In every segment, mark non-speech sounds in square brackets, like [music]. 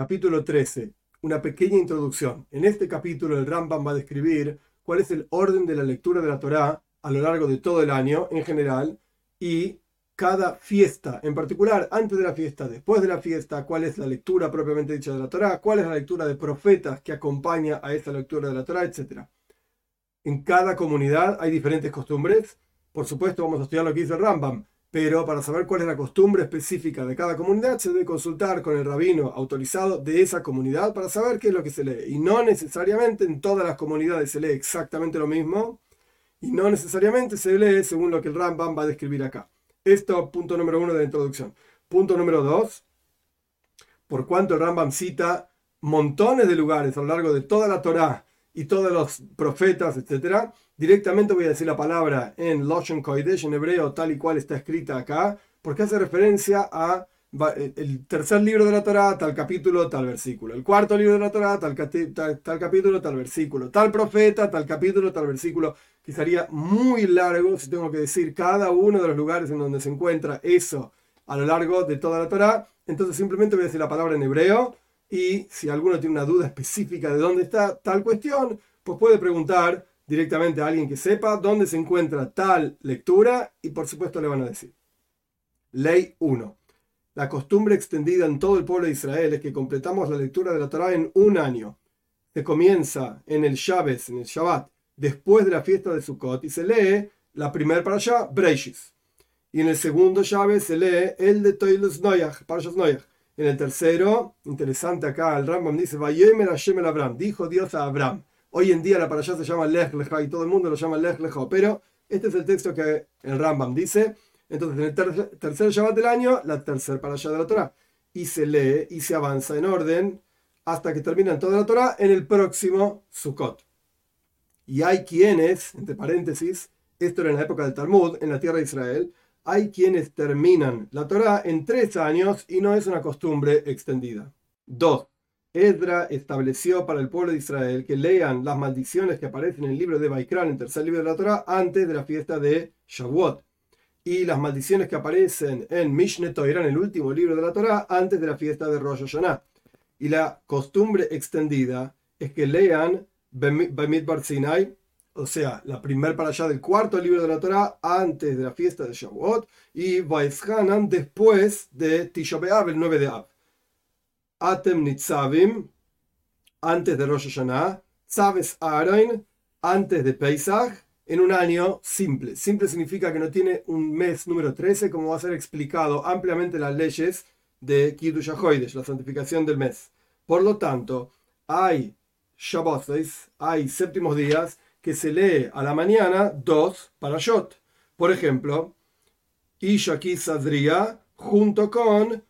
Capítulo 13. Una pequeña introducción. En este capítulo el Rambam va a describir cuál es el orden de la lectura de la Torá a lo largo de todo el año en general y cada fiesta en particular, antes de la fiesta, después de la fiesta, cuál es la lectura propiamente dicha de la Torá, cuál es la lectura de profetas que acompaña a esa lectura de la Torá, etc. En cada comunidad hay diferentes costumbres. Por supuesto, vamos a estudiar lo que dice el Rambam, pero para saber cuál es la costumbre específica de cada comunidad se debe consultar con el rabino autorizado de esa comunidad para saber qué es lo que se lee. Y no necesariamente en todas las comunidades se lee exactamente lo mismo y no necesariamente se lee según lo que el Rambam va a describir acá. Esto, punto número uno de la introducción. Punto número dos, por cuanto el Rambam cita montones de lugares a lo largo de toda la Torá y todos los profetas, etc., directamente voy a decir la palabra en Loshen Kodesh, en hebreo, tal y cual está escrita acá, porque hace referencia a eh, el tercer libro de la Torá, tal capítulo, tal versículo. El cuarto libro de la Torá, tal, tal, capítulo, tal versículo. Tal profeta, tal capítulo, tal versículo. Que sería muy largo si tengo que decir cada uno de los lugares en donde se encuentra eso a lo largo de toda la Torá. Entonces simplemente voy a decir la palabra en hebreo y si alguno tiene una duda específica de dónde está tal cuestión, pues puede preguntar directamente a alguien que sepa dónde se encuentra tal lectura y por supuesto le van a decir. Ley 1. La costumbre extendida en todo el pueblo de Israel es que completamos la lectura de la Torah en un año. Se comienza en el Shabbat, en el Shabbat, después de la fiesta de Sukkot, y se lee la primera para allá, Breishis. Y en el segundo Shabbat se lee el de Toilus Noyach, Parashas Noyach. En el tercero, interesante acá, el Rambam dice, Vayemer Hashem el Abraham, dijo Dios a Abraham. Hoy en día la para allá se llama Lech Lecha y todo el mundo lo llama Lech Lecha, pero este es el texto que el Rambam dice entonces, en el tercer, Shabbat del año, la tercera para allá de la Torah. Y se lee y se avanza en orden hasta que termina toda la Torah en el próximo Sukkot. Y hay quienes, entre paréntesis, esto era en la época del Talmud, en la tierra de Israel, hay quienes terminan la Torah en tres años y no es una costumbre extendida. 2. Edra estableció para el pueblo de Israel que lean las maldiciones que aparecen en el libro de Baikran, el tercer libro de la Torah, antes de la fiesta de Shavuot y las maldiciones que aparecen en Mishne Torah, en el último libro de la Torah, antes de la fiesta de Rosh Hashanah. Y la costumbre extendida es que lean Bamidbar Sinai, o sea, la primer para allá del cuarto libro de la Torah, antes de la fiesta de Shavuot, y Vaishanan después de Tisha B'Av, el 9 de Av. Atem Nitzavim, antes de Rosh Hashanah, Tzaves Aaron, antes de Pesach, en un año simple. Simple significa que no tiene un mes número 13, como va a ser explicado ampliamente en las leyes de Kiddush la santificación del mes. Por lo tanto, hay Shabbat, hay séptimos días que se lee a la mañana dos parashot. Por ejemplo, Isha Sadria junto con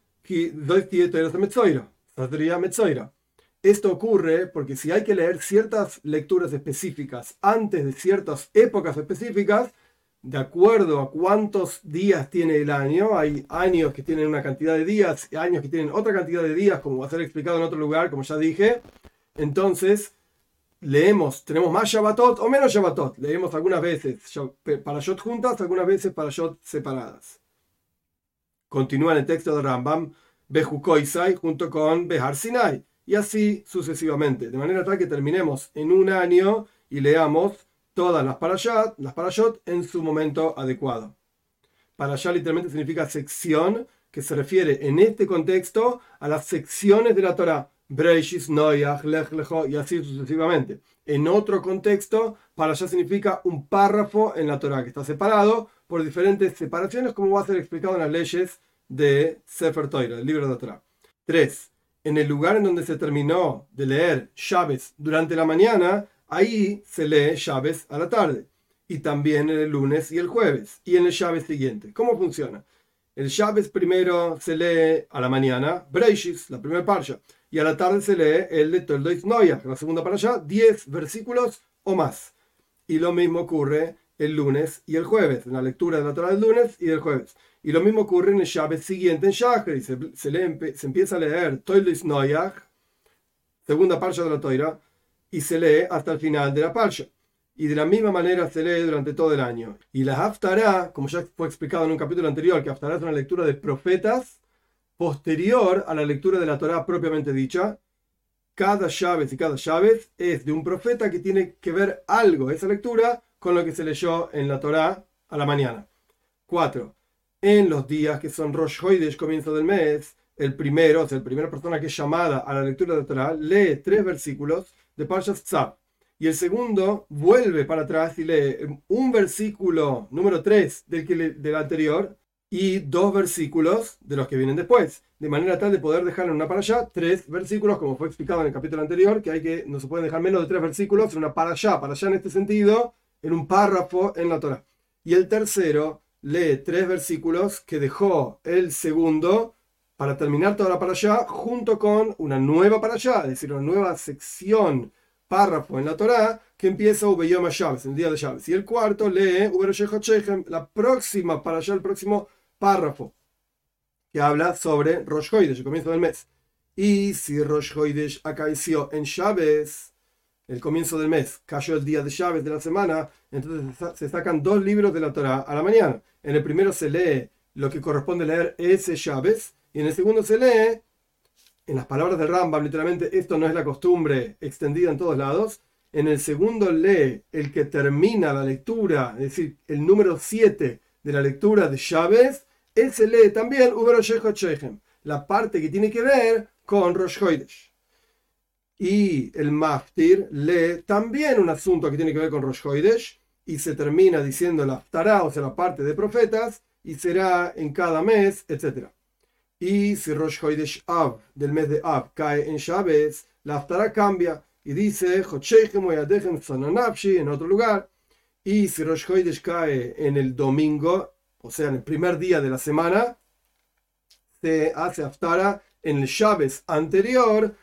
Metzoira. Esto ocurre porque si hay que leer ciertas lecturas específicas antes de ciertas épocas específicas, de acuerdo a cuántos días tiene el año, hay años que tienen una cantidad de días y años que tienen otra cantidad de días, como va a ser explicado en otro lugar, como ya dije, entonces leemos, tenemos más Shabbatot o menos Shabbatot, leemos algunas veces para Shot juntas, algunas veces para Shot separadas. Continúa en el texto de Rambam, Bejukoisai junto con Behar Sinai y así sucesivamente, de manera tal que terminemos en un año y leamos todas las parashat, las parashot en su momento adecuado. Parashá literalmente significa sección, que se refiere en este contexto a las secciones de la Torah, Breishis, Noyach, Lech y así sucesivamente. En otro contexto, parashá significa un párrafo en la Torah que está separado por diferentes separaciones, como va a ser explicado en las leyes de Sefer Torah, el libro de Torah. 3 en el lugar en donde se terminó de leer Chávez durante la mañana, ahí se lee Chávez a la tarde. Y también en el lunes y el jueves. Y en el Chávez siguiente. ¿Cómo funciona? El Chávez primero se lee a la mañana, Breishis, la primera parsha. Y a la tarde se lee el de Toldois Noya, la segunda allá 10 versículos o más. Y lo mismo ocurre el lunes y el jueves, en la lectura de la Torah del lunes y del jueves. Y lo mismo ocurre en el Shabbat siguiente en Shachar, se, se, se, empieza a leer Toilis Noyach, segunda parsha de la Toira, y se lee hasta el final de la parsha. Y de la misma manera se lee durante todo el año. Y la Haftarah, como ya fue explicado en un capítulo anterior, que Haftarah es una lectura de profetas, posterior a la lectura de la Torá propiamente dicha. Cada llave y cada llave es de un profeta que tiene que ver algo, esa lectura, con lo que se leyó en la Torá a la mañana. 4. En los días que son Rosh Hoidesh, comienzo del mes, el primero, o sea, la primera persona que es llamada a la lectura de Torá, lee tres versículos de Parshas Tzab. Y el segundo vuelve para atrás y lee un versículo número 3 del, del anterior y dos versículos de los que vienen después, de manera tal de poder dejar en una para allá tres versículos, como fue explicado en el capítulo anterior, que hay que no se pueden dejar menos de tres versículos en una para allá, para allá en este sentido, en un párrafo en la Torah. Y el tercero lee tres versículos que dejó el segundo para terminar toda la para allá, junto con una nueva para allá, es decir, una nueva sección, párrafo en la Torah, que empieza Ubeyom Shabes, el día de Shabes. Y el cuarto lee la próxima para allá, el próximo párrafo que habla sobre Rosh Hoidesh, el comienzo del mes. Y si Rosh Hoidesh acaeció en Chávez, el comienzo del mes, cayó el día de Chávez de la semana, entonces se sacan dos libros de la Torah a la mañana. En el primero se lee lo que corresponde leer ese Chávez, y en el segundo se lee, en las palabras del Rambam, literalmente, esto no es la costumbre extendida en todos lados. En el segundo lee el que termina la lectura, es decir, el número 7 de la lectura de Chávez, él se lee también la parte que tiene que ver con Rosh Hoidesh. Y el Maftir lee también un asunto que tiene que ver con Rosh Hoidesh y se termina diciendo la Aftará, o sea, la parte de profetas, y será en cada mes, etc. Y si Rosh Hoidesh Av, del mes de Av, cae en Shabes, la Aftará cambia y dice en otro lugar. Y si Rosh Hoidesh cae en el domingo, o sea, en el primer día de la semana, se hace aftara en el Shabes anterior,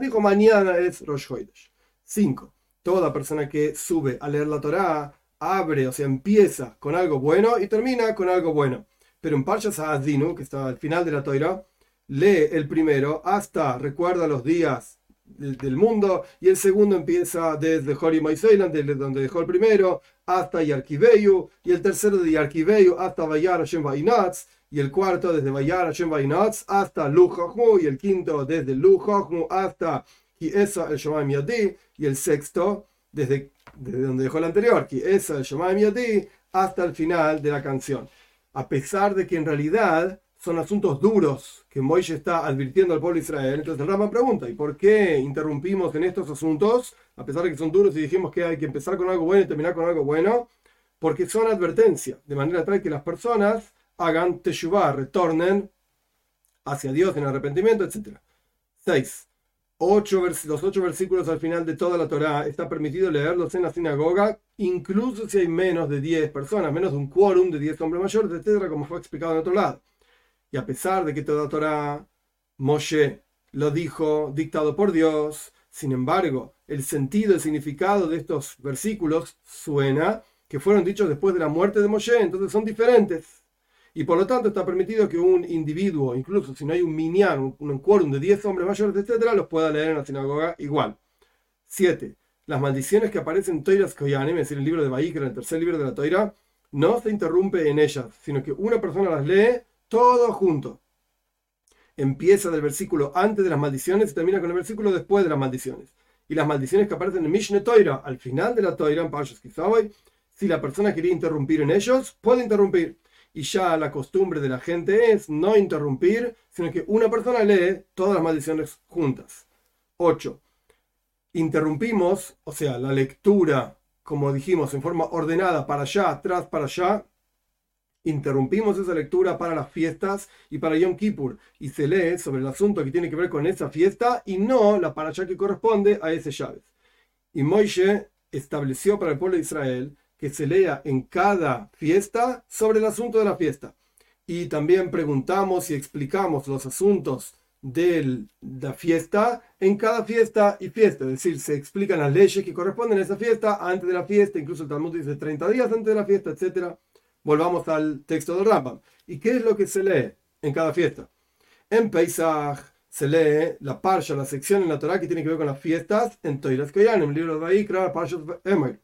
dijo mañana es Rosh Hoidesh. 5. Toda persona que sube a leer la Torah abre, o sea, empieza con algo bueno y termina con algo bueno. Pero en Parshas Adinu, que está al final de la Torah, lee el primero hasta recuerda los días del mundo, y el segundo empieza desde Hori Maiseiland, desde donde dejó el primero, hasta Yarkiveyu, y el tercero de Yarkiveyu hasta Bayar Hashem Vainatz, y el cuarto desde Bayar Hashem Vainatz hasta Lujochmu, y el quinto desde Lujochmu hasta Kiesa el Shemaim Yadi, y el sexto desde, desde donde dejó el anterior, Kiesa el Shemaim Yadi, hasta el final de la canción. A pesar de que en realidad son asuntos duros que Moisés está advirtiendo al pueblo de Israel. Entonces el Rama pregunta, ¿y por qué interrumpimos en estos asuntos, a pesar de que son duros y dijimos que hay que empezar con algo bueno y terminar con algo bueno? Porque son advertencia, de manera tal que las personas hagan teshuvah, retornen hacia Dios en arrepentimiento, etc. 6. Ocho los ocho versículos al final de toda la Torá está permitido leerlos en la sinagoga, incluso si hay menos de 10 personas, menos de un quórum de 10 hombres mayores, etc., como fue explicado en otro lado. Y a pesar de que toda Torah, Moshe lo dijo dictado por Dios, sin embargo, el sentido, el significado de estos versículos suena que fueron dichos después de la muerte de Moshe, entonces son diferentes. Y por lo tanto está permitido que un individuo, incluso si no hay un minyan, un, quórum de 10 hombres mayores, etc., los pueda leer en la sinagoga igual. 7. Las maldiciones que aparecen en Toiras Koyanim, es decir, el libro de Baíkra, el tercer libro de la Toira, no se interrumpe en ellas, sino que una persona las lee todo junto. Empieza del versículo antes de las maldiciones y termina con el versículo después de las maldiciones. Y las maldiciones que aparecen en Mishneh Toira, al final de la Toira, en Parshas Kizaboy, si la persona quería interrumpir en ellos, puede interrumpir. Y ya la costumbre de la gente es no interrumpir, sino que una persona lee todas las maldiciones juntas. 8. Interrumpimos, o sea, la lectura, como dijimos, en forma ordenada, para allá, atrás, para allá, interrumpimos esa lectura para las fiestas y para Yom Kippur y se lee sobre el asunto que tiene que ver con esa fiesta y no la para allá que corresponde a ese llaves. Y Moishe estableció para el pueblo de Israel que se lea en cada fiesta sobre el asunto de la fiesta. Y también preguntamos y explicamos los asuntos de la fiesta en cada fiesta y fiesta. Es decir, se explican las leyes que corresponden a esa fiesta antes de la fiesta, incluso el Talmud dice 30 días antes de la fiesta, etcétera volvamos al texto del Rambam. ¿Y qué es lo que se lee en cada fiesta? En Pesach se lee la parsha, la sección en la Torah que tiene que ver con las fiestas en Toiras el libro de Vaikra, Parsha Emir.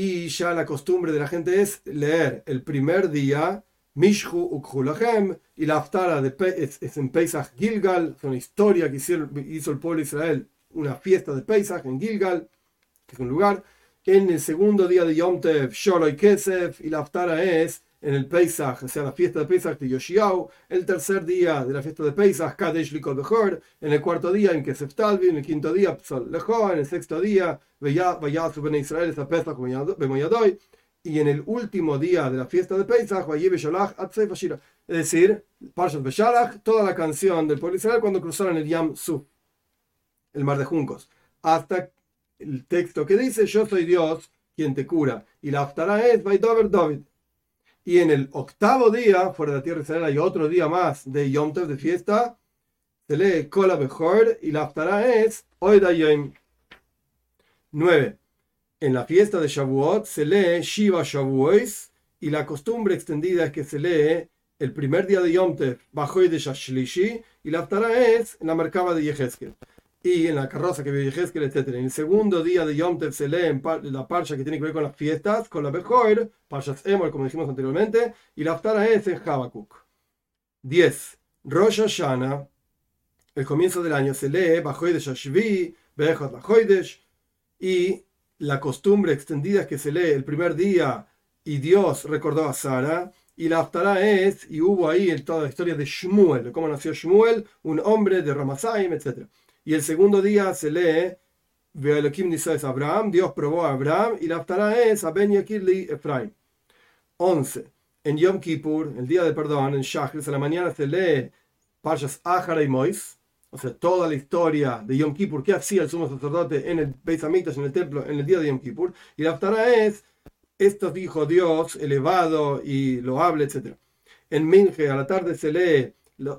Y ya la costumbre de la gente es leer el primer día Mishhu Ukhulahem, y la Aftara de es, es, en Pesach Gilgal, es una historia que hizo, el pueblo de Israel, una fiesta de Pesach en Gilgal, que es un lugar. En el segundo día de Yom Tev, Kesef, y la Aftara es en el Pesach, o sea, la fiesta de Pesach de Yoshiao, el tercer día de la fiesta de Pesach, Kadesh Likot Bechor, en el cuarto día en Kesef Talvi, en el quinto día, Psal Lejo, en el sexto día, Vayasu Ben Israel, esa Pesach Bemoyadoy, y en el último día de la fiesta de Pesach, es decir, Parshat Beshalach, toda la canción del pueblo Israel cuando cruzaron el Yam Su, el mar de juncos, hasta el texto que dice, yo soy Dios quien te cura, y la Aftara es Vaidover David. Y en el octavo día, fuera de la tierra de Israel, hay otro día más de Yom Tov, de fiesta. Se lee Kola y la Aftara es Oida Yom. 9. En la fiesta de Shavuot se lee Shiva Shavuos y la costumbre extendida es que se lee el primer día de Yom Tov, Bajoy de Shashlishi, y la Aftara es en la Merkaba de Yehezkel y en la carroza que vive Yehezkel, etc. En el segundo día de Yom Tev se lee en la parcha que tiene que ver con las fiestas, con la Bejoir, Parshas Emor, como dijimos anteriormente, y la Aftara es en Habakkuk. 10. Rosh Hashanah, el comienzo del año, se lee Bajoidesh Shashvi, Bejot Bajoidesh, y la costumbre extendida es que se lee el primer día y Dios recordó a Sara, y la Aftara es, y hubo ahí toda la historia de Shmuel, de cómo nació Shmuel, un hombre de Ramasaim, etc. Y el segundo día se lee, Ve'elokim es Abraham, Dios probó a Abraham, y la Aftara es a Ben Yakirli Efraim. 11. En Yom Kippur, el día de perdón, en Shachris, a la mañana se lee Parshas Ahara y Mois, o sea, toda la historia de Yom Kippur, qué hacía el sumo sacerdote en el Beis en el templo, en el día de Yom Kippur, y la Aftara es, esto dijo Dios, elevado y loable, etc. En Minje, a la tarde se lee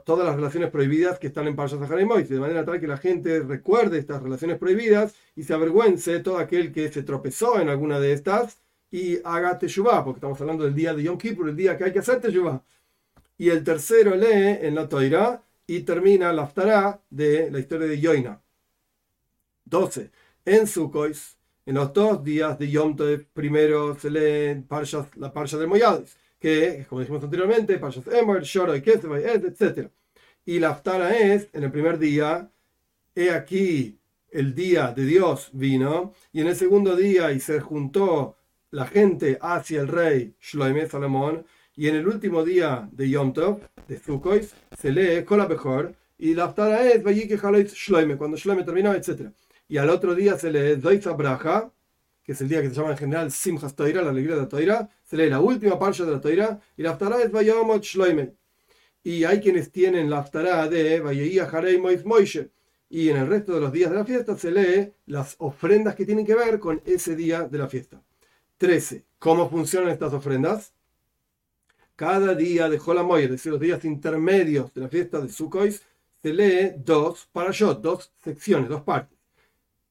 todas las relaciones prohibidas que están en Parshas Zahar y de manera tal que la gente recuerde estas relaciones prohibidas y se avergüence todo aquel que se tropezó en alguna de estas y haga Teshuvah, porque estamos hablando del día de Yom Kippur, el día que hay que hacer Teshuvah. Y el tercero lee en la Toira y termina la Aftará de la historia de Yoina. 12. En Sukkot, en los dos días de Yom Tov, primero se lee la Parsha de Moyades que, como dijimos anteriormente, Pashas Emor, Shoro y etc. Y la Aftara es, en el primer día, he aquí el día de Dios vino, y en el segundo día y se juntó la gente hacia el rey Shloime Salomón, y en el último día de Yom Tov, de Sukkot, se lee Kola Bejor, y la Aftara es Vayike Shloime, cuando Shloime terminó, etc. Y al otro día se lee Doitza Braja, que es el día que se llama en general Simchas Toira, la alegría de la Toira, se lee la última parcha de la Toira, y la Aftará es Vayamot Shloime. Y hay quienes tienen la Aftará de Vayeía Harei Mois Moishe. Y en el resto de los días de la fiesta se lee las ofrendas que tienen que ver con ese día de la fiesta. 13. ¿Cómo funcionan estas ofrendas? Cada día de Jolamoy, es decir, los días intermedios de la fiesta de Sukkot, se lee dos parashot, dos secciones, dos partes.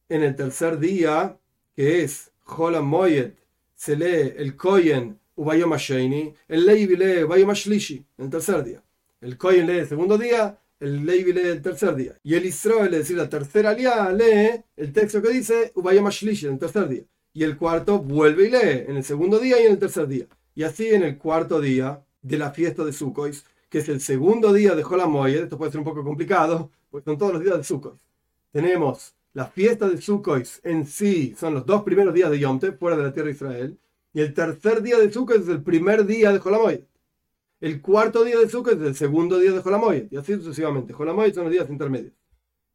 En el tercer día que es Holam Moyet, se lee el Koyen Ubayom el Levi lee Ubayom en el tercer día. El Koyen lee el segundo día, el Levi lee el tercer día. Y el Israel, es decir, la tercera aliada, lee el texto que dice Ubayom en el tercer día. Y el cuarto vuelve y lee en el segundo día y en el tercer día. Y así en el cuarto día de la fiesta de Sukkot, que es el segundo día de Holam Moyet, esto puede ser un poco complicado, porque son todos los días de Sukkot. Tenemos la fiesta de Sukkot en sí son los dos primeros días de Yom fuera de la tierra de Israel, y el tercer día de Sukkot es el primer día de Jolamoyet. El cuarto día de Sukkot es el segundo día de Jolamoyet, y así sucesivamente. Jolamoyet son los días intermedios.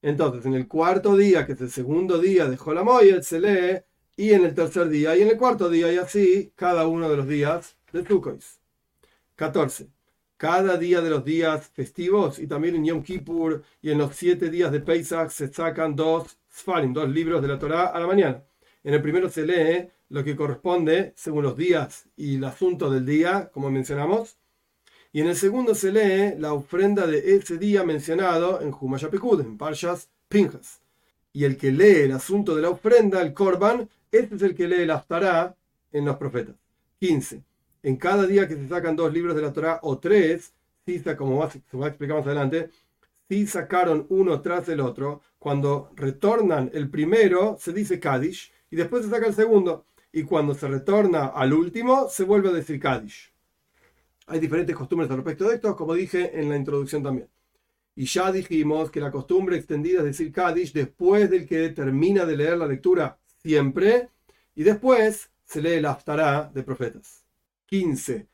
Entonces, en el cuarto día, que es el segundo día de Jolamoyet, se lee, y en el tercer día, y en el cuarto día, y así, cada uno de los días de Sukkot. 14 cada día de los días festivos y también en Yom Kippur y en los siete días de Pesach se sacan dos Sfarim, dos libros de la Torá a la mañana. En el primero se lee lo que corresponde según los días y el asunto del día, como mencionamos. Y en el segundo se lee la ofrenda de ese día mencionado en Humashapekud, en Parshas Pinjas. Y el que lee el asunto de la ofrenda, el Korban, este es el que lee la Aftará en los profetas. 15. En cada día que se sacan dos libros de la Torá o tres, como va a explicar más adelante, si sacaron uno tras el otro, cuando retornan el primero, se dice Kadish, y después se saca el segundo. Y cuando se retorna al último, se vuelve a decir Kadish. Hay diferentes costumbres al respecto de esto, como dije en la introducción también. Y ya dijimos que la costumbre extendida es decir Kadish después del que termina de leer la lectura siempre, y después se lee el Haftarah de profetas. 15.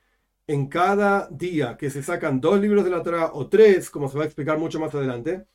En cada día que se sacan dos libros de la Torah o tres, como se va a explicar mucho más adelante,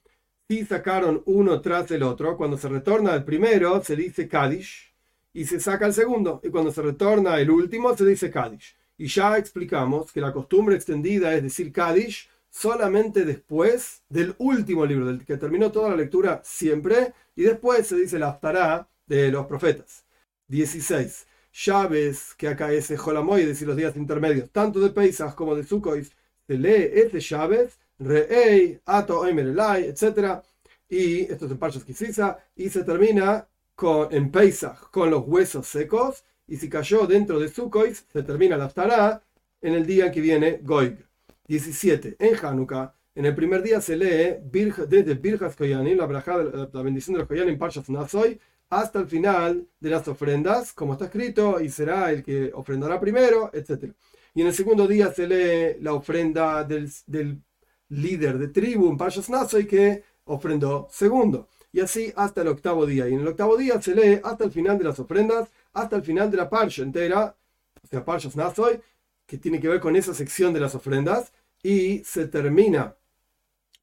si sacaron uno tras el otro, cuando se retorna el primero se dice Kadish y se saca el segundo, y cuando se retorna el último se dice Kadish. Y ya explicamos que la costumbre extendida es decir Kadish solamente después del último libro, del que terminó toda la lectura siempre, y después se dice la Haftarah de los profetas. 16. Llaves, que acá es Jolamoy, es decir, los días intermedios, tanto de Pesach como de Sukkot, se lee este llaves, Re'ei, Ato, Oimer, etc. Y esto es en Parshas Kisisa, y se termina con, en Pesach con los huesos secos, y si cayó dentro de Sukkot, se termina la Haftarah en el día que viene Goig. 17. En Hanukkah, en el primer día se lee desde Birjas Koyanim, la, la bendición de los Koyanim, Parshas Nasoy, hasta el final de las ofrendas, como está escrito, y será el que ofrendará primero, etc. Y en el segundo día se lee la ofrenda del, líder de tribu en Parshas Nasoy que ofrendó segundo. Y así hasta el octavo día. Y en el octavo día se lee hasta el final de las ofrendas, hasta el final de la Parsha entera, o sea, Parshas Nasoy, que tiene que ver con esa sección de las ofrendas, y se termina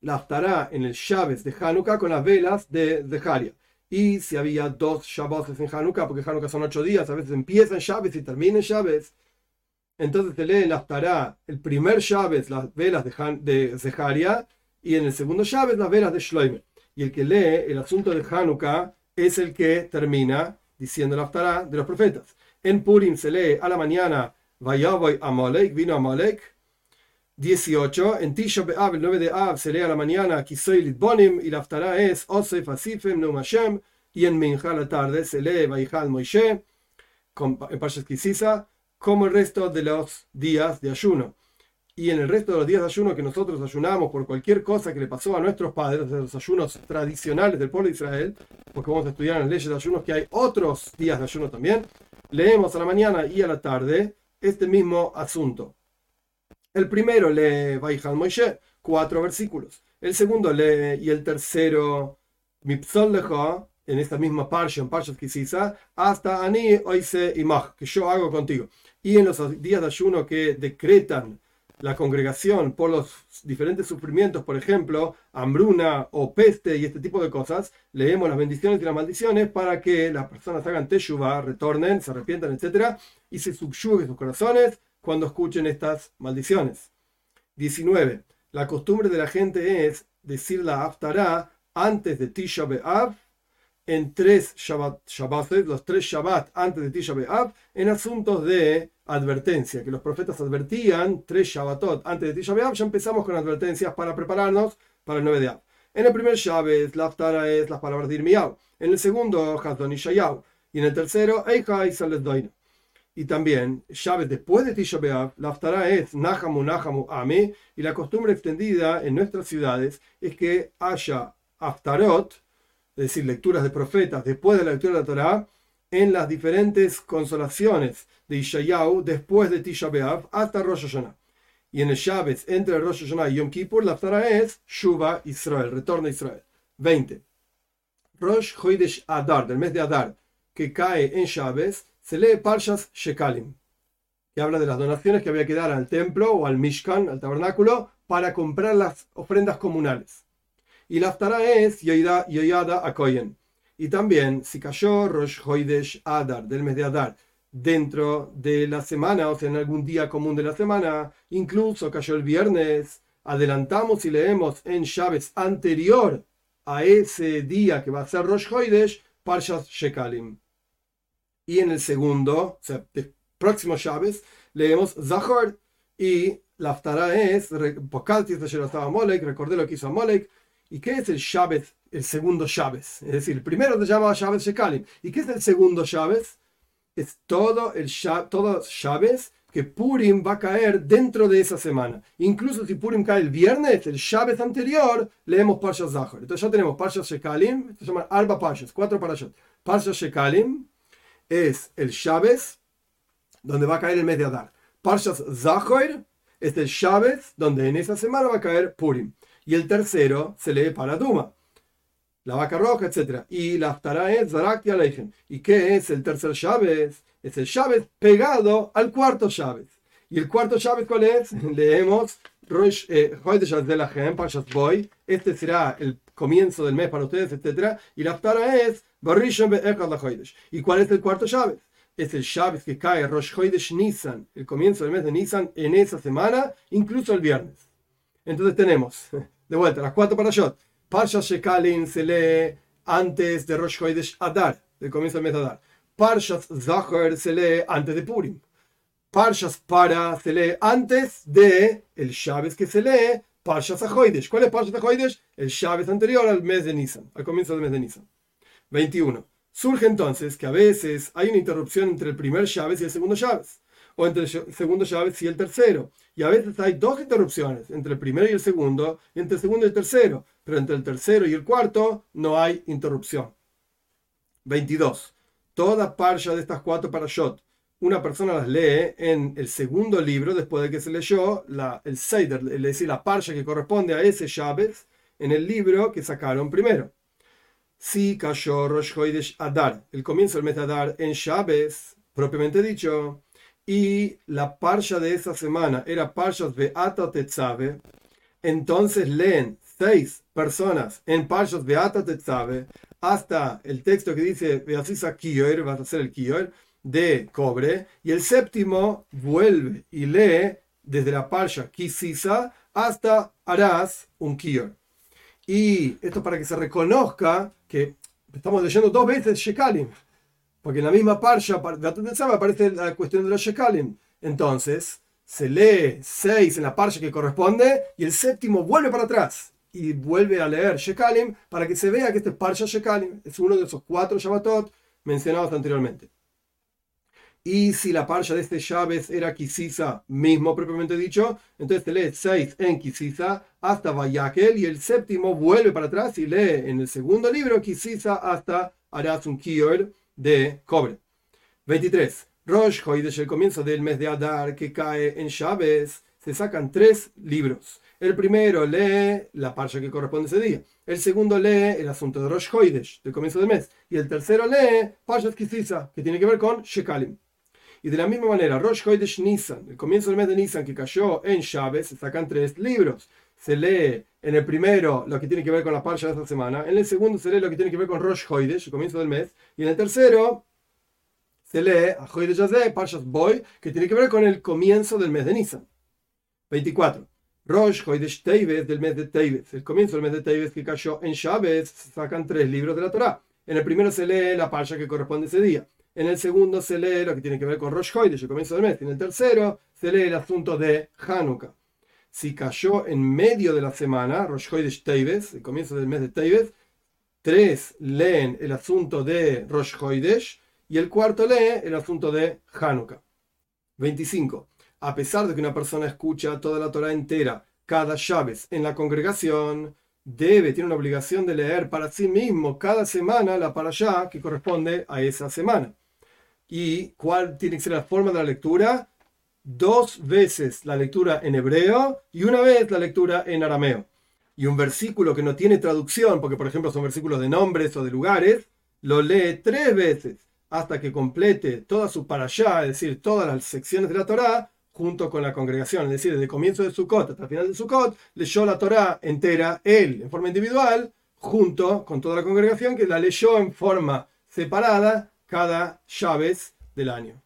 la Aftará en el Shabbat de Hanukkah con las velas de Zeharia. Y si había dos Shabbos en Hanukkah, porque Hanukkah son ocho días, a veces empieza en Shabbat y termina en Shabbat, entonces se lee en Aftará el primer Shabbat las velas de, de Zeharia y en el segundo Shabbat las velas de Shloime. Y el que lee el asunto de Hanukkah es el que termina diciendo la Aftará de los profetas. En Purim se lee a la mañana Vayaboy Amalek, vino Amalek. 18. En Tisha B'Av, el 9 de Av, se lee a la mañana Kisoy Bonim y la Aftará es Osef Asifem Neum Hashem. Y en Minja a la tarde se lee Vaihal Moishe, en Parshas Kisisa, como el resto de los días de ayuno. Y en el resto de los días de ayuno que nosotros ayunamos por cualquier cosa que le pasó a nuestros padres, de los ayunos tradicionales del pueblo de Israel, porque vamos a estudiar en las leyes de ayunos que hay otros días de ayuno también, leemos a la mañana y a la tarde este mismo asunto. El primero lee Vaihal Moshe, cuatro versículos. El segundo lee y el tercero Mipsol en esta misma parsha, en Kisisa, hasta Ani Oise Imach, que yo hago contigo. Y en los días de ayuno que decretan la congregación por los diferentes sufrimientos, por ejemplo, hambruna o peste y este tipo de cosas, leemos las bendiciones y las maldiciones para que las personas hagan teshuva, retornen, se arrepientan, etc. y se subyuguen sus corazones cuando escuchen estas maldiciones. 19. La costumbre de la gente es decir la Haftarah antes de Tisha B'Av en tres Shabbat, los tres Shabbat antes de Tisha B'Av, en asuntos de advertencia, que los profetas advertían tres Shabbatot antes de Tisha B'Av, ya empezamos con advertencias para prepararnos para el 9 de Av. En el primer Shabbat, la Aftara es las palabras de Irmiyahu. En el segundo, Hazon y Shayahu. Y en el tercero, Eicha y. Y también, Shabbat después de Tisha B'Av, la Aftara es Nahamu Nahamu Ame. Y la costumbre extendida en nuestras ciudades es que haya Aftarot, es decir, lecturas de profetas después de la lectura de la Torah, en las diferentes consolaciones de Ishayahu después de Tisha B'Av hasta Rosh Hashanah. Y en el Shabbat, entre Rosh Hashanah y Yom Kippur, la Torah es Shuba Israel, retorno a Israel. 20. Rosh Chodesh Adar, del mes de Adar, que cae en Shabbat, se lee Parshas Shekalim, que habla de las donaciones que había que dar al templo o al Mishkan, al tabernáculo, para comprar las ofrendas comunales. Y la Aftara es Yoyada Akoyen. Y también, si cayó Rosh Hoidesh Adar, del mes de Adar, dentro de la semana, o sea, en algún día común de la semana, incluso cayó el viernes, adelantamos y leemos en Shabbat anterior a ese día que va a ser Rosh Hoidesh, Parshas Shekalim. Y en el segundo, o sea, próximo Shabbat, leemos Zahor y la Aftara es, recordé lo que hizo Molek, ¿Y qué es el Shabbat, el segundo Shabbat? Es decir, el primero se llama Shabbat Shekalim. ¿Y qué es el segundo Shabbat? Es todo el todo Shabbat que Purim va a caer dentro de esa semana. Incluso si Purim cae el viernes, el Shabbat anterior, leemos Parshas Zahor. Entonces ya tenemos Parshas Shekalim, se llaman Arba Parshas, cuatro. Parshas Shekalim es el Shabbat donde va a caer el mes de Adar. Zahor es el Shabbat, donde en esa semana va a caer Purim. Y el tercero se lee para Duma, la vaca roja, etc. Y la Aftara es Zarak y ¿Y qué es el tercer Shabbat? Es el Shabbat pegado al cuarto Shabbat. ¿Y el cuarto Shabbat cuál es? [laughs] Leemos eh, Boy. Este será el comienzo del mes para ustedes, etc. Y la Aftara es ¿Y cuál es el cuarto Shabbat? Es el Shabbat que cae Rosh Chodesh Nisan, el comienzo del mes de Nisan, en esa semana, incluso el viernes. Entonces tenemos, [laughs] de vuelta, las cuatro parashot. Parsha Shekalin se lee antes de Rosh Chodesh Adar, del comienzo del mes de Adar. Parshas Zahar se lee antes de Purim. Parshas Para se lee antes de el Shabbat que se lee Parshas Ahoidesh. ¿Cuál es Parshas Ahoidesh? El Shabbat anterior al mes de Nisan, al comienzo del mes de Nisan. 21. Surge entonces que a veces hay una interrupción entre el primer Shabbat y el segundo Shabbat, o entre el segundo Shabbat y el tercero. Y a veces hay dos interrupciones, entre el primero y el segundo, y entre el segundo y el tercero, pero entre el tercero y el cuarto no hay interrupción. 22. Toda parsha de estas cuatro parashot, una persona las lee en el segundo libro después de que se leyó la, el Seider, es decir, la parsha que corresponde a ese Shabbat, en el libro que sacaron primero si cayó Rosh Hoidesh Adar, el comienzo del mes de Adar en Shabes, propiamente dicho, y la parsha de esa semana era Parshas Beata Tetzave, entonces leen seis personas en Parshas Beata Tetzave hasta el texto que dice Beasisa Kiyoer, vas a hacer el Kiyoer, de cobre, y el séptimo vuelve y lee desde la Parsha Kisisa hasta Arás un Kiyoer. Y esto para que se reconozca que estamos leyendo dos veces Shekalim, porque en la misma parsha aparece la cuestión de los Shekalim. Entonces, se lee seis en la parsha que corresponde y el séptimo vuelve para atrás y vuelve a leer Shekalim para que se vea que este parsha Shekalim es uno de esos cuatro Shabbatot mencionados anteriormente. Y si la parsha de este Shabbat era Kisisa mismo propiamente dicho, entonces te lee 6 en Kisisa hasta Vayakel y el séptimo vuelve para atrás y lee en el segundo libro Kisisa hasta harás un Kior de cobre. 23. Rosh desde el comienzo del mes de Adar que cae en Shabbat, se sacan tres libros. El primero lee la parsha que corresponde ese día. El segundo lee el asunto de Rosh Hoidesh, del comienzo del mes. Y el tercero lee Parshat Kisisa, que tiene que ver con Shekalim. Y de la misma manera, Rosh Hoidesh Nisan, el comienzo del mes de Nisan que cayó en Shabbat, se sacan tres libros. Se lee en el primero lo que tiene que ver con la parsha de esta semana, en el segundo se lee lo que tiene que ver con Rosh Hoidesh, el comienzo del mes, y en el tercero se lee a Hoidesh Azeh, Parshas Boy, que tiene que ver con el comienzo del mes de Nisan. 24. Rosh Hoidesh Teves del mes de Teves, el comienzo del mes de Teves que cayó en Shabbat, sacan tres libros de la Torah. En el primero se lee la parsha que corresponde ese día. En el segundo se lee lo que tiene que ver con Rosh Hoidesh, el comienzo del mes. En el tercero se lee el asunto de Hanukkah. Si cayó en medio de la semana, Rosh Hoidesh Teves, el comienzo del mes de Teves, tres leen el asunto de Rosh Hoidesh y el cuarto lee el asunto de Hanukkah. 25. A pesar de que una persona escucha toda la Torah entera, cada Shabbat en la congregación, debe, tiene una obligación de leer para sí mismo cada semana la parashá que corresponde a esa semana. ¿Y cuál tiene que ser la forma de la lectura? Dos veces la lectura en hebreo y una vez la lectura en arameo. Y un versículo que no tiene traducción, porque por ejemplo son versículos de nombres o de lugares, lo lee tres veces hasta que complete toda su parashá, es decir, todas las secciones de la Torá, junto con la congregación, es decir, desde el comienzo de Sukkot hasta el final de Sukkot, leyó la Torá entera, él, en forma individual, junto con toda la congregación que la leyó en forma separada cada llaves del año.